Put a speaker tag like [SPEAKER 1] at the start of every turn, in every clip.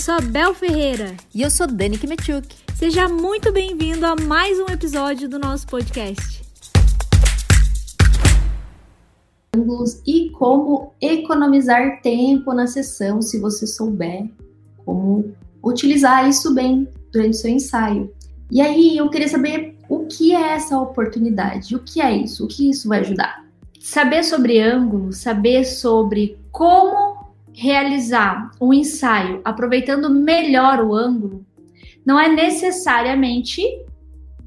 [SPEAKER 1] Eu sou a Bel Ferreira.
[SPEAKER 2] E eu sou Dani Kimetchuk.
[SPEAKER 1] Seja muito bem-vindo a mais um episódio do nosso podcast.
[SPEAKER 3] E como economizar tempo na sessão, se você souber como utilizar isso bem durante o seu ensaio. E aí eu queria saber o que é essa oportunidade, o que é isso, o que isso vai ajudar.
[SPEAKER 1] Saber sobre ângulo, saber sobre como realizar um ensaio aproveitando melhor o ângulo, não é necessariamente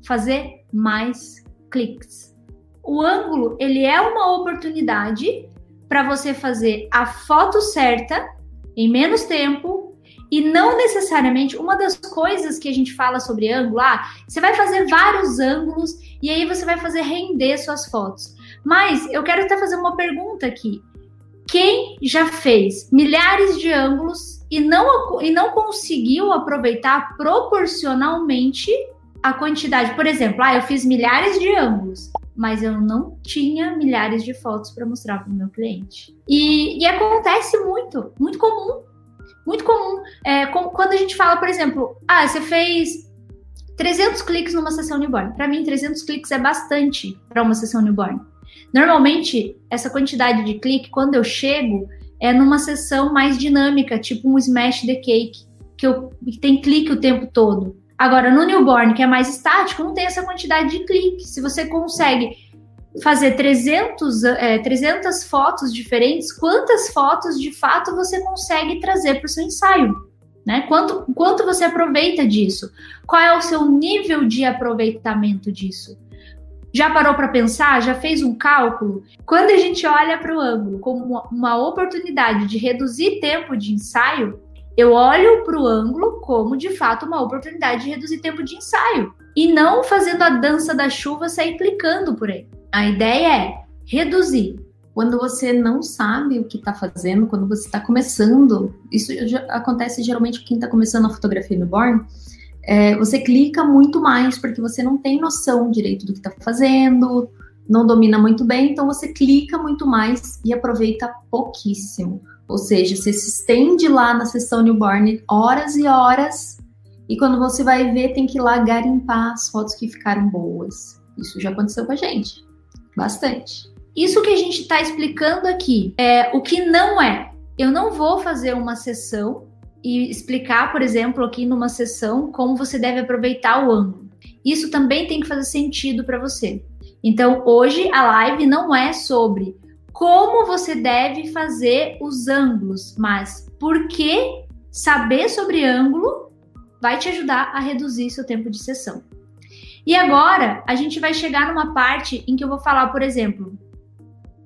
[SPEAKER 1] fazer mais cliques. O ângulo, ele é uma oportunidade para você fazer a foto certa em menos tempo e não necessariamente uma das coisas que a gente fala sobre ângulo, ah, você vai fazer vários ângulos e aí você vai fazer render suas fotos. Mas eu quero até fazer uma pergunta aqui. Quem já fez milhares de ângulos e não, e não conseguiu aproveitar proporcionalmente a quantidade? Por exemplo, ah, eu fiz milhares de ângulos, mas eu não tinha milhares de fotos para mostrar para o meu cliente. E, e acontece muito, muito comum muito comum. É, com, quando a gente fala, por exemplo, ah, você fez 300 cliques numa sessão newborn. Para mim, 300 cliques é bastante para uma sessão newborn. Normalmente, essa quantidade de clique, quando eu chego, é numa sessão mais dinâmica, tipo um Smash the Cake, que, eu, que tem clique o tempo todo. Agora, no newborn, que é mais estático, não tem essa quantidade de clique. Se você consegue fazer 300, é, 300 fotos diferentes, quantas fotos de fato você consegue trazer para o seu ensaio? Né? Quanto, quanto você aproveita disso? Qual é o seu nível de aproveitamento disso? Já parou para pensar? Já fez um cálculo? Quando a gente olha para o ângulo como uma, oportunidade de reduzir tempo de ensaio, eu olho para o ângulo como de fato uma oportunidade de reduzir tempo de ensaio e não fazendo a dança da chuva sair clicando por aí. A ideia é reduzir.
[SPEAKER 3] Quando você não sabe o que está fazendo, quando você está começando, isso acontece geralmente quem está começando a fotografia newborn, é, você clica muito mais porque você não tem noção direito do que está fazendo, não domina muito bem, então você clica muito mais e aproveita pouquíssimo. Ou seja, você se estende lá na sessão newborn horas e horas, e quando você vai ver, tem que ir lá garimpar as fotos que ficaram boas. Isso já aconteceu com a gente. Bastante.
[SPEAKER 1] Isso que a gente está explicando aqui é o que não é. Eu não vou fazer uma sessão e explicar, por exemplo, aqui numa sessão como você deve aproveitar o ângulo. Isso também tem que fazer sentido para você. Então, hoje a live não é sobre como você deve fazer os ângulos, mas porque saber sobre ângulo vai te ajudar a reduzir seu tempo de sessão. E agora a gente vai chegar numa parte em que eu vou falar, por exemplo,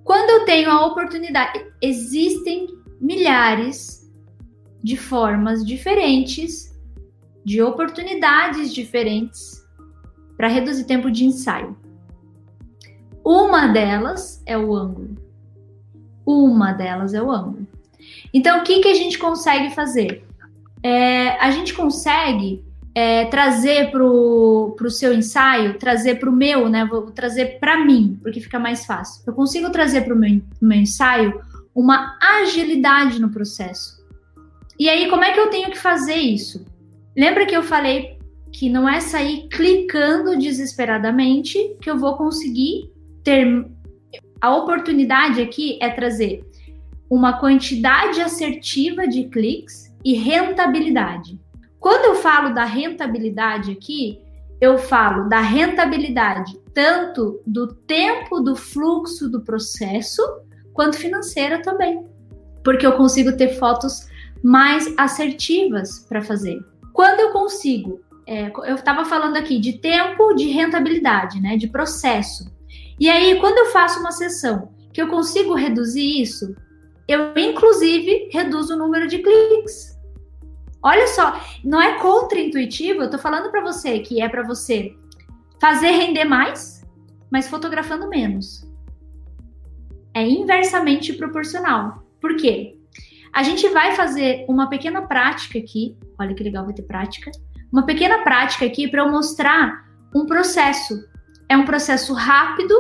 [SPEAKER 1] quando eu tenho a oportunidade, existem milhares de formas diferentes, de oportunidades diferentes para reduzir tempo de ensaio. Uma delas é o ângulo. Uma delas é o ângulo. Então, o que, que a gente consegue fazer? É, a gente consegue é, trazer para o seu ensaio, trazer para o meu, né? Vou trazer para mim, porque fica mais fácil. Eu consigo trazer para o meu, meu ensaio uma agilidade no processo. E aí, como é que eu tenho que fazer isso? Lembra que eu falei que não é sair clicando desesperadamente que eu vou conseguir ter. A oportunidade aqui é trazer uma quantidade assertiva de cliques e rentabilidade. Quando eu falo da rentabilidade aqui, eu falo da rentabilidade tanto do tempo do fluxo do processo, quanto financeira também. Porque eu consigo ter fotos mais assertivas para fazer. Quando eu consigo, é, eu estava falando aqui de tempo de rentabilidade, né, de processo. E aí, quando eu faço uma sessão que eu consigo reduzir isso, eu inclusive reduzo o número de cliques. Olha só, não é contra-intuitivo, eu tô falando para você que é para você fazer render mais, mas fotografando menos. É inversamente proporcional. Por quê? A gente vai fazer uma pequena prática aqui. Olha que legal vai ter prática. Uma pequena prática aqui para eu mostrar um processo. É um processo rápido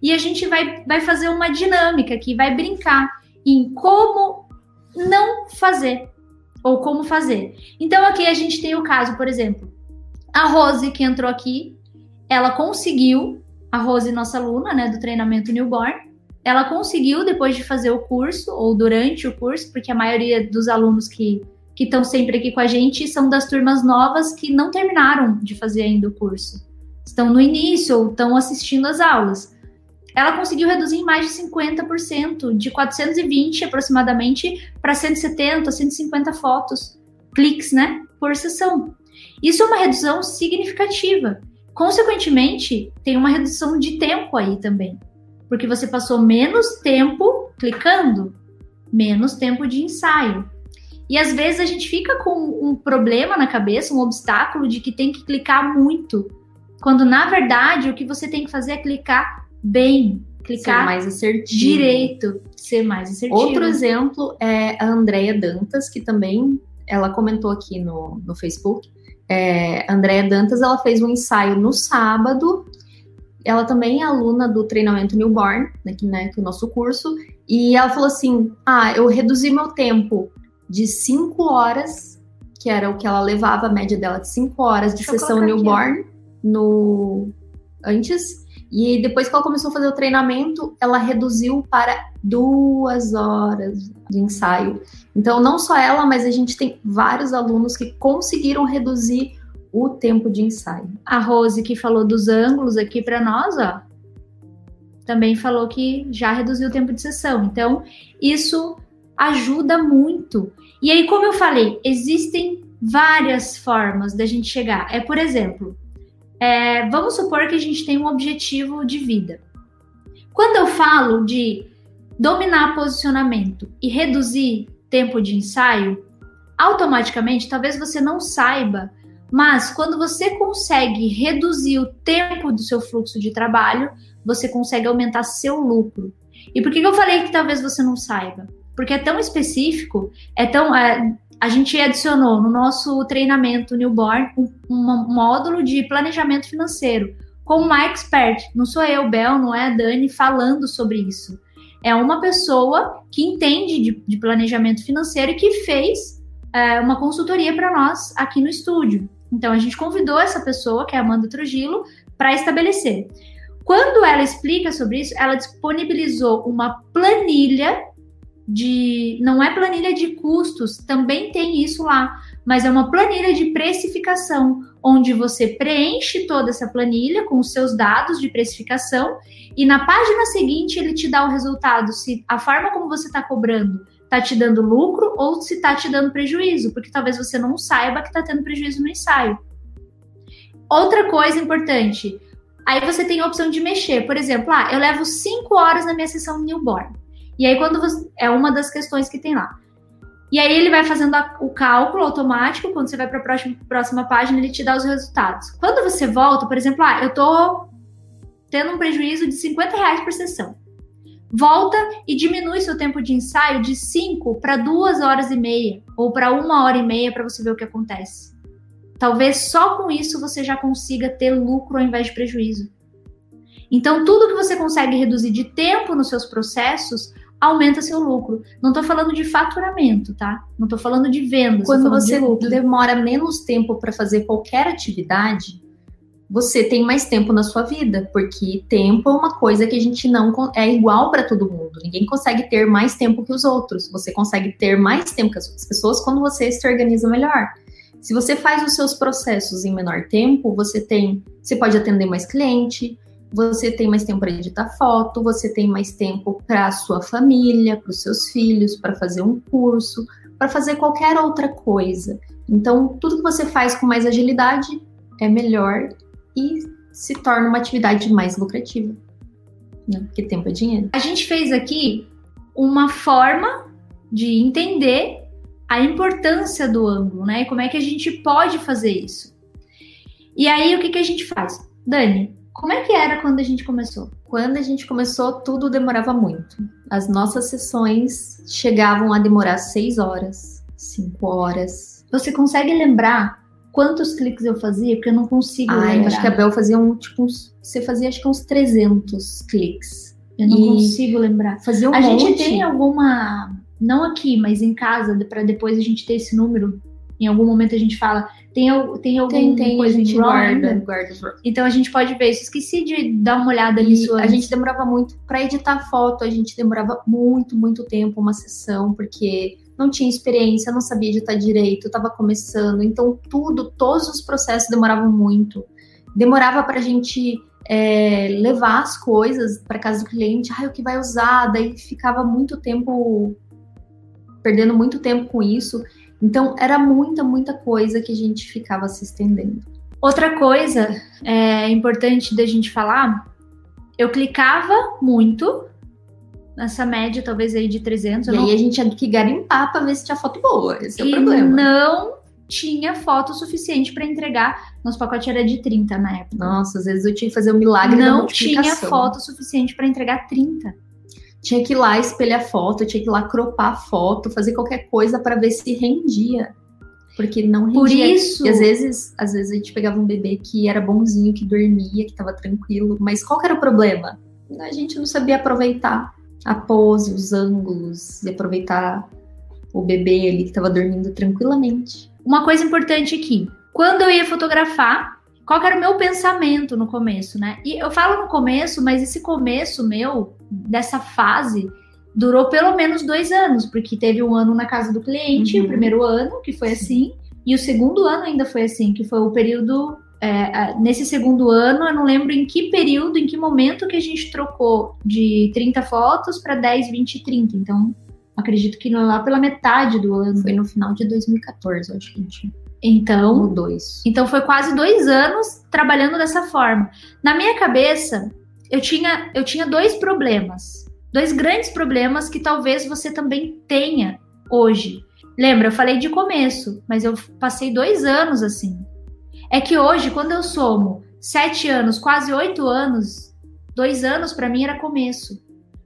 [SPEAKER 1] e a gente vai, vai fazer uma dinâmica aqui, vai brincar em como não fazer ou como fazer. Então aqui a gente tem o caso, por exemplo, a Rose que entrou aqui, ela conseguiu, a Rose, nossa aluna, né, do treinamento newborn, ela conseguiu depois de fazer o curso ou durante o curso, porque a maioria dos alunos que que estão sempre aqui com a gente são das turmas novas que não terminaram de fazer ainda o curso. Estão no início ou estão assistindo as aulas. Ela conseguiu reduzir em mais de 50%, de 420 aproximadamente para 170, 150 fotos, cliques, né, por sessão. Isso é uma redução significativa. Consequentemente, tem uma redução de tempo aí também, porque você passou menos tempo clicando, menos tempo de ensaio. E às vezes a gente fica com um problema na cabeça, um obstáculo de que tem que clicar muito, quando na verdade o que você tem que fazer é clicar bem, clicar
[SPEAKER 3] ser mais assertivo.
[SPEAKER 1] direito, ser mais assertivo.
[SPEAKER 3] Outro exemplo é a Andrea Dantas, que também ela comentou aqui no, no Facebook. É, Dantas ela fez um ensaio no sábado. Ela também é aluna do treinamento newborn, né, que, né, que é o nosso curso, e ela falou assim: Ah, eu reduzi meu tempo de 5 horas, que era o que ela levava, a média dela de 5 horas de
[SPEAKER 1] Deixa
[SPEAKER 3] sessão newborn aqui. no antes. E depois que ela começou a fazer o treinamento, ela reduziu para duas horas de ensaio. Então, não só ela, mas a gente tem vários alunos que conseguiram reduzir o tempo de ensaio.
[SPEAKER 1] A Rose, que falou dos ângulos aqui para nós, ó, também falou que já reduziu o tempo de sessão. Então, isso ajuda muito. E aí, como eu falei, existem várias formas da gente chegar. É, por exemplo, é, vamos supor que a gente tem um objetivo de vida. Quando eu falo de dominar posicionamento e reduzir tempo de ensaio, automaticamente, talvez você não saiba, mas quando você consegue reduzir o tempo do seu fluxo de trabalho, você consegue aumentar seu lucro. E por que eu falei que talvez você não saiba? porque é tão específico, é tão. É, a gente adicionou no nosso treinamento newborn um, um, módulo de planejamento financeiro com uma expert. Não sou eu, Bel, não é a Dani falando sobre isso. É uma pessoa que entende de, de planejamento financeiro e que fez é, uma consultoria para nós aqui no estúdio. Então a gente convidou essa pessoa, que é a Amanda Trujillo, para estabelecer. Quando ela explica sobre isso, ela disponibilizou uma planilha de. Não é planilha de custos, também tem isso lá, mas é uma planilha de precificação, onde você preenche toda essa planilha com os seus dados de precificação e na página seguinte ele te dá o resultado, se a forma como você está cobrando está te dando lucro ou se está te dando prejuízo, porque talvez você não saiba que está tendo prejuízo no ensaio. Outra coisa importante, aí você tem a opção de mexer. Por exemplo, ah, eu levo 5 horas na minha sessão newborn. E aí, quando você. É uma das questões que tem lá. E aí, ele vai fazendo a, o cálculo automático. Quando você vai para a próxima, próxima página, ele te dá os resultados. Quando você volta, por exemplo, ah, eu tô tendo um prejuízo de 50 reais por sessão. Volta e diminui seu tempo de ensaio de 5 para 2 horas e meia, ou para uma hora e meia para você ver o que acontece. Talvez só com isso você já consiga ter lucro ao invés de prejuízo. Então, tudo que você consegue reduzir de tempo nos seus processos aumenta seu lucro. Não estou falando de faturamento, tá? Não estou falando de vendas.
[SPEAKER 3] Quando você de demora menos tempo para fazer qualquer atividade, você tem mais tempo na sua vida, porque tempo é uma coisa que a gente não é igual para todo mundo. Ninguém consegue ter mais tempo que os outros. Você consegue ter mais tempo que as pessoas quando você se organiza melhor. Se você faz os seus processos em menor tempo, você tem, você pode atender mais cliente, você tem mais tempo para editar foto, você tem mais tempo para a sua família, para os seus filhos, para fazer um curso, para fazer qualquer outra coisa. Então, tudo que você faz com mais agilidade é melhor e se torna uma atividade mais lucrativa. Né? Porque tempo é dinheiro.
[SPEAKER 1] A gente fez aqui uma forma de entender a importância do ângulo, né? E como é que a gente pode fazer isso. E aí, o que, que a gente faz? Dani, como é que era quando a gente começou?
[SPEAKER 3] Quando a gente começou, tudo demorava muito. As nossas sessões chegavam a demorar seis horas, cinco horas.
[SPEAKER 1] Você consegue lembrar quantos cliques eu fazia? Porque eu não consigo ah, lembrar.
[SPEAKER 3] Acho que a Bel fazia um, tipo, uns, você fazia acho que uns 300 cliques.
[SPEAKER 1] Eu não e consigo lembrar.
[SPEAKER 3] Fazia um
[SPEAKER 1] a
[SPEAKER 3] monte.
[SPEAKER 1] gente tem alguma não aqui, mas em casa, para depois a gente ter esse número. Em algum momento a gente fala, tem, tem alguma
[SPEAKER 3] tem, tem,
[SPEAKER 1] coisa
[SPEAKER 3] a gente guarda,
[SPEAKER 1] guarda. Então a gente pode ver isso. Esqueci de dar uma olhada nisso.
[SPEAKER 3] a gente demorava muito para editar foto, a gente demorava muito, muito tempo uma sessão, porque não tinha experiência, não sabia editar direito, estava começando, então tudo, todos os processos demoravam muito. Demorava para a gente é, levar as coisas para casa do cliente, ah, o que vai usar, daí ficava muito tempo perdendo muito tempo com isso. Então era muita, muita coisa que a gente ficava se estendendo.
[SPEAKER 1] Outra coisa é, importante da gente falar, eu clicava muito nessa média, talvez aí de 300.
[SPEAKER 3] E
[SPEAKER 1] eu
[SPEAKER 3] aí a gente tinha que garimpar para ver se tinha foto boa. Esse é o
[SPEAKER 1] e
[SPEAKER 3] problema.
[SPEAKER 1] não tinha foto suficiente para entregar. Nosso pacote era de 30 na época.
[SPEAKER 3] Nossa, às vezes eu tinha que fazer o milagre da
[SPEAKER 1] não tinha foto suficiente para entregar 30.
[SPEAKER 3] Tinha que ir lá espelhar foto, tinha que ir lá cropar a foto, fazer qualquer coisa para ver se rendia. Porque não rendia.
[SPEAKER 1] Por isso,
[SPEAKER 3] E às vezes, às vezes a gente pegava um bebê que era bonzinho, que dormia, que tava tranquilo, mas qual era o problema? A gente não sabia aproveitar a pose, os ângulos, e aproveitar o bebê ali que tava dormindo tranquilamente.
[SPEAKER 1] uma coisa importante aqui. Quando eu ia fotografar, qual era o meu pensamento no começo, né? E eu falo no começo, mas esse começo meu, dessa fase, durou pelo menos dois anos, porque teve um ano na casa do cliente,
[SPEAKER 3] Uhum.
[SPEAKER 1] o primeiro ano, que foi assim, e o segundo ano ainda foi assim, que foi o período. é, a- nesse segundo ano, eu não lembro em que período, em que momento que a gente trocou de 30 fotos para 10, 20 e 30. Então, acredito que lá pela metade do ano.
[SPEAKER 3] Foi no final de 2014, eu acho que a gente
[SPEAKER 1] Então,
[SPEAKER 3] isso.
[SPEAKER 1] então foi quase dois anos trabalhando dessa forma. Na minha cabeça, eu tinha, eu tinha dois problemas. Dois grandes problemas que talvez você também tenha hoje. Lembra, eu falei de começo, mas eu passei dois anos assim. É que hoje, quando eu somo sete anos, quase oito anos, dois anos para mim era começo.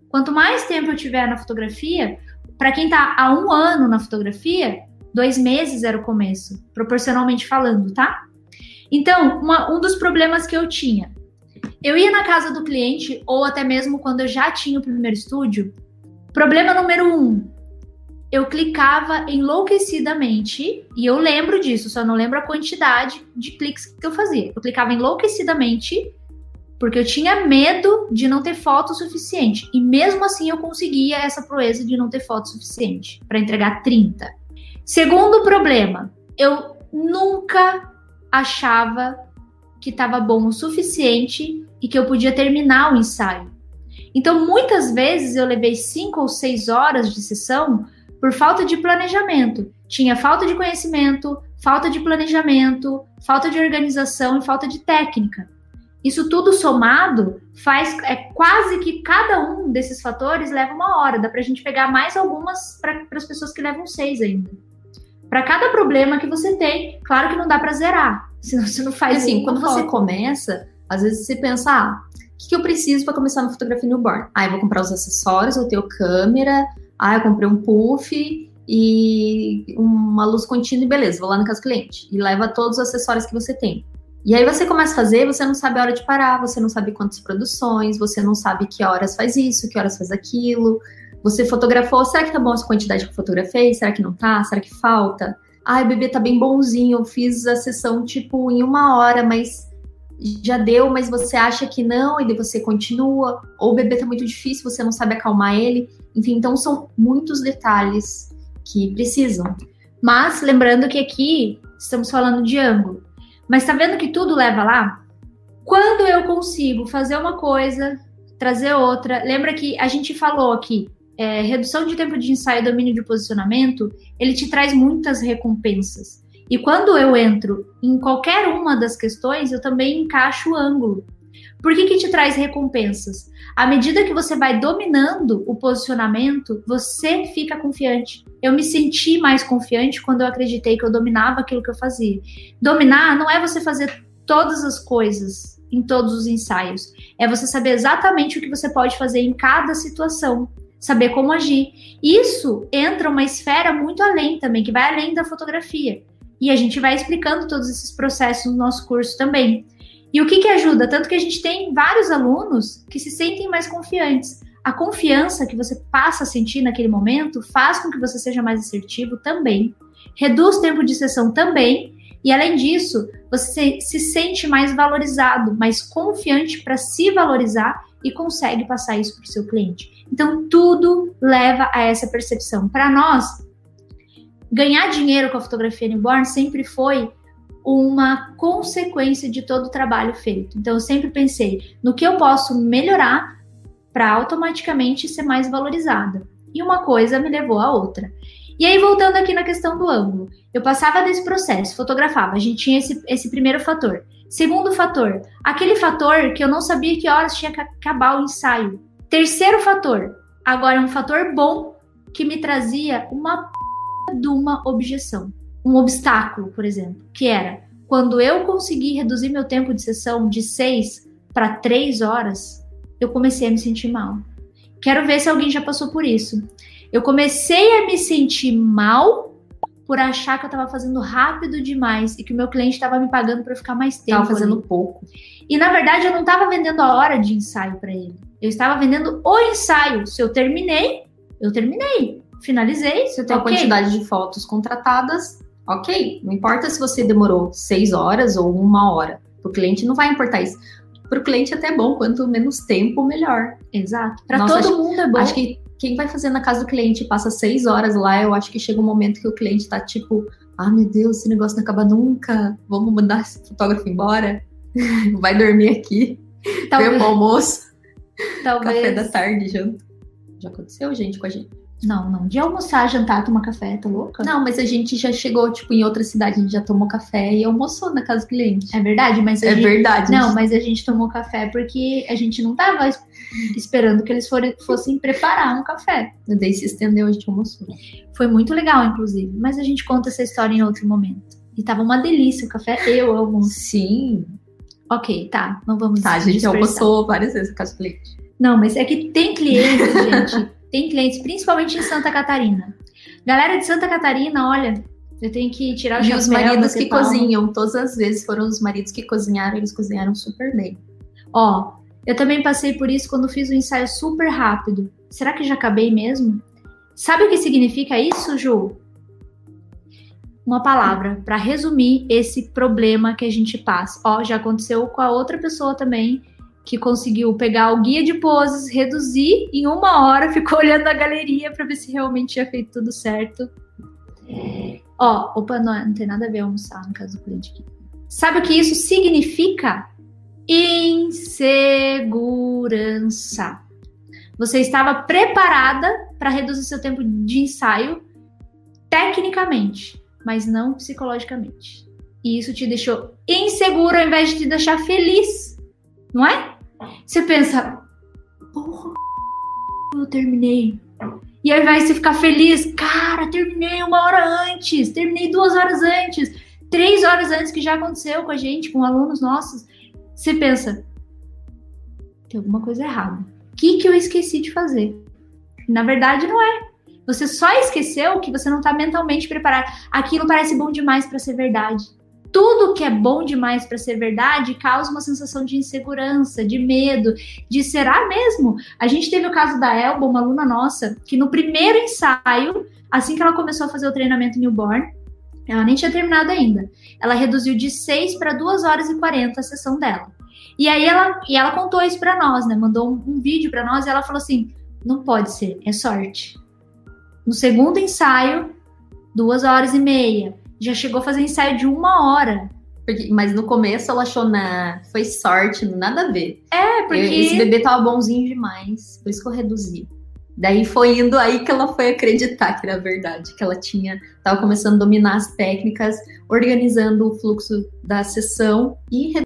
[SPEAKER 1] Quanto mais tempo eu tiver na fotografia, para quem tá há um ano na fotografia, dois meses era o começo, proporcionalmente falando, tá? Então, uma- um dos problemas que eu tinha, eu ia na casa do cliente, ou até mesmo quando eu já tinha o primeiro estúdio, problema número um, eu clicava enlouquecidamente, e eu lembro disso, só não lembro a quantidade de cliques que eu fazia. Eu clicava enlouquecidamente, porque eu tinha medo de não ter foto suficiente. E mesmo assim eu conseguia essa proeza de não ter foto suficiente para entregar 30. Segundo problema, eu nunca achava que estava bom o suficiente e que eu podia terminar o ensaio. Então, muitas vezes eu levei cinco ou seis horas de sessão por falta de planejamento. Tinha falta de conhecimento, falta de planejamento, falta de organização e falta de técnica. Isso tudo somado faz é quase que cada um desses fatores leva uma hora. Dá pra gente pegar mais algumas para as pessoas que levam seis ainda. Para cada problema que você tem, claro que não dá para zerar. Senão você não faz
[SPEAKER 3] assim, quando você começa, às vezes você pensa, ah, o que, que eu preciso para começar na fotografia newborn? Ah, eu vou comprar os acessórios, eu tenho câmera, ah, eu comprei um puff e uma luz contínua e beleza, vou lá na casa do cliente. E leva todos os acessórios que você tem. E aí você começa a fazer, você não sabe a hora de parar, você não sabe quantas produções, você não sabe que horas faz isso, que horas faz aquilo. Você fotografou, será que tá bom essa quantidade que eu fotografei? Será que não tá? Será que falta? Ai, bebê tá bem bonzinho, eu fiz a sessão tipo em uma hora, mas já deu, mas você acha que não, e daí você continua. Ou o bebê tá muito difícil, você não sabe acalmar ele. Enfim, então são muitos detalhes que precisam.
[SPEAKER 1] Mas lembrando que aqui estamos falando de ângulo. Mas tá vendo que tudo leva lá? Quando eu consigo fazer uma coisa, trazer outra. Lembra que a gente falou aqui, é, redução de tempo de ensaio e domínio de posicionamento, ele te traz muitas recompensas. E quando eu entro em qualquer uma das questões, eu também encaixo o ângulo. Por que, que te traz recompensas? À medida que você vai dominando o posicionamento, você fica confiante. Eu me senti mais confiante quando eu acreditei que eu dominava aquilo que eu fazia. Dominar não é você fazer todas as coisas em todos os ensaios, é você saber exatamente o que você pode fazer em cada situação, saber como agir. Isso entra uma esfera muito além também, que vai além da fotografia. E a gente vai explicando todos esses processos no nosso curso também. E o que, que ajuda? Tanto que a gente tem vários alunos que se sentem mais confiantes. a confiança que você passa a sentir naquele momento faz com que você seja mais assertivo também, reduz o tempo de sessão também, e além disso, você se sente mais valorizado, mais confiante para se valorizar e consegue passar isso para o seu cliente. Então, tudo leva a essa percepção. Para nós, ganhar dinheiro com a fotografia newborn sempre foi uma consequência de todo o trabalho feito. Então, eu sempre pensei no que eu posso melhorar para automaticamente ser mais valorizada. E uma coisa me levou à outra. E aí, voltando aqui na questão do ângulo, eu passava desse processo, fotografava, a gente tinha esse, esse primeiro fator. Segundo fator, aquele fator que eu não sabia que horas tinha que acabar o ensaio. Terceiro fator, agora um fator bom que me trazia uma p... de uma objeção, um obstáculo, por exemplo, que era quando eu consegui reduzir meu tempo de sessão de seis para três horas, eu comecei a me sentir mal. Quero ver se alguém já passou por isso. Eu comecei a me sentir mal por achar que eu estava fazendo rápido demais e que o meu cliente estava me pagando para ficar mais tempo.
[SPEAKER 3] Tava fazendo ali. pouco.
[SPEAKER 1] E na verdade eu não estava vendendo a hora de ensaio para ele. Eu estava vendendo o ensaio. Se eu terminei, eu terminei. Finalizei.
[SPEAKER 3] Se eu tenho okay. a quantidade de fotos contratadas, ok. Não importa se você demorou seis horas ou uma hora. O cliente não vai importar isso para o cliente é até bom, quanto menos tempo, melhor.
[SPEAKER 1] Exato. Para todo
[SPEAKER 3] acho,
[SPEAKER 1] mundo é bom.
[SPEAKER 3] Acho que quem vai fazer na casa do cliente passa seis horas lá, eu acho que chega um momento que o cliente tá tipo, ah, meu Deus, esse negócio não acaba nunca, vamos mandar esse fotógrafo embora, vai dormir aqui, Talvez. ver o almoço, Talvez. café da tarde, janta. Já aconteceu, gente, com a gente.
[SPEAKER 1] Não, não. De almoçar, jantar, tomar café, tá louca?
[SPEAKER 3] Não, mas a gente já chegou, tipo, em outra cidade, a gente já tomou café e almoçou na casa do cliente.
[SPEAKER 1] É verdade, mas
[SPEAKER 3] É
[SPEAKER 1] gente...
[SPEAKER 3] verdade.
[SPEAKER 1] Não, mas a gente tomou café porque a gente não tava esperando que eles fossem preparar um café.
[SPEAKER 3] E daí se estendeu, a gente almoçou.
[SPEAKER 1] Foi muito legal, inclusive. Mas a gente conta essa história em outro momento. E tava uma delícia o café, eu amo.
[SPEAKER 3] Sim.
[SPEAKER 1] Ok, tá. Não vamos
[SPEAKER 3] Tá, a gente dispersar. almoçou várias vezes na casa do cliente.
[SPEAKER 1] Não, mas é que tem clientes, gente tem clientes, principalmente em Santa Catarina. Galera de Santa Catarina, olha, eu tenho que tirar o
[SPEAKER 3] E os maridos que cozinham, todas as vezes foram os maridos que cozinharam, eles cozinharam super bem.
[SPEAKER 1] Ó, eu também passei por isso quando fiz um ensaio super rápido. Será que já acabei mesmo? Sabe o que significa isso, Ju? Uma palavra para resumir esse problema que a gente passa. Ó, já aconteceu com a outra pessoa também que conseguiu pegar o guia de poses, reduzir em uma hora, ficou olhando a galeria para ver se realmente tinha feito tudo certo. Ó, opa, não, não tem nada a ver almoçar no caso do cliente aqui. Sabe o que isso significa? Insegurança. Você estava preparada para reduzir seu tempo de ensaio tecnicamente, mas não psicologicamente. E isso te deixou inseguro ao invés de te deixar feliz não é? Você pensa, porra, eu terminei. E aí vai você ficar feliz, cara, terminei uma hora antes, terminei duas horas antes, três horas antes que já aconteceu com a gente, com alunos nossos. Você pensa, tem alguma coisa errada. O que, que eu esqueci de fazer? Na verdade, não é. Você só esqueceu que você não está mentalmente preparado. Aquilo parece bom demais para ser verdade tudo que é bom demais para ser verdade causa uma sensação de insegurança, de medo, de será mesmo? A gente teve o caso da Elba, uma aluna nossa, que no primeiro ensaio, assim que ela começou a fazer o treinamento newborn, ela nem tinha terminado ainda. Ela reduziu de 6 para 2 horas e 40 a sessão dela. E aí ela, e ela contou isso para nós, né? Mandou um, um vídeo para nós e ela falou assim: "Não pode ser, é sorte". No segundo ensaio, duas horas e meia já chegou a fazer ensaio de uma hora.
[SPEAKER 3] Porque, mas no começo ela achou na. Foi sorte, nada a ver.
[SPEAKER 1] É, porque. Eu,
[SPEAKER 3] esse bebê tava bonzinho demais. Por isso que eu reduzi. Daí foi indo aí que ela foi acreditar que era verdade, que ela tinha, tava começando a dominar as técnicas, organizando o fluxo da sessão e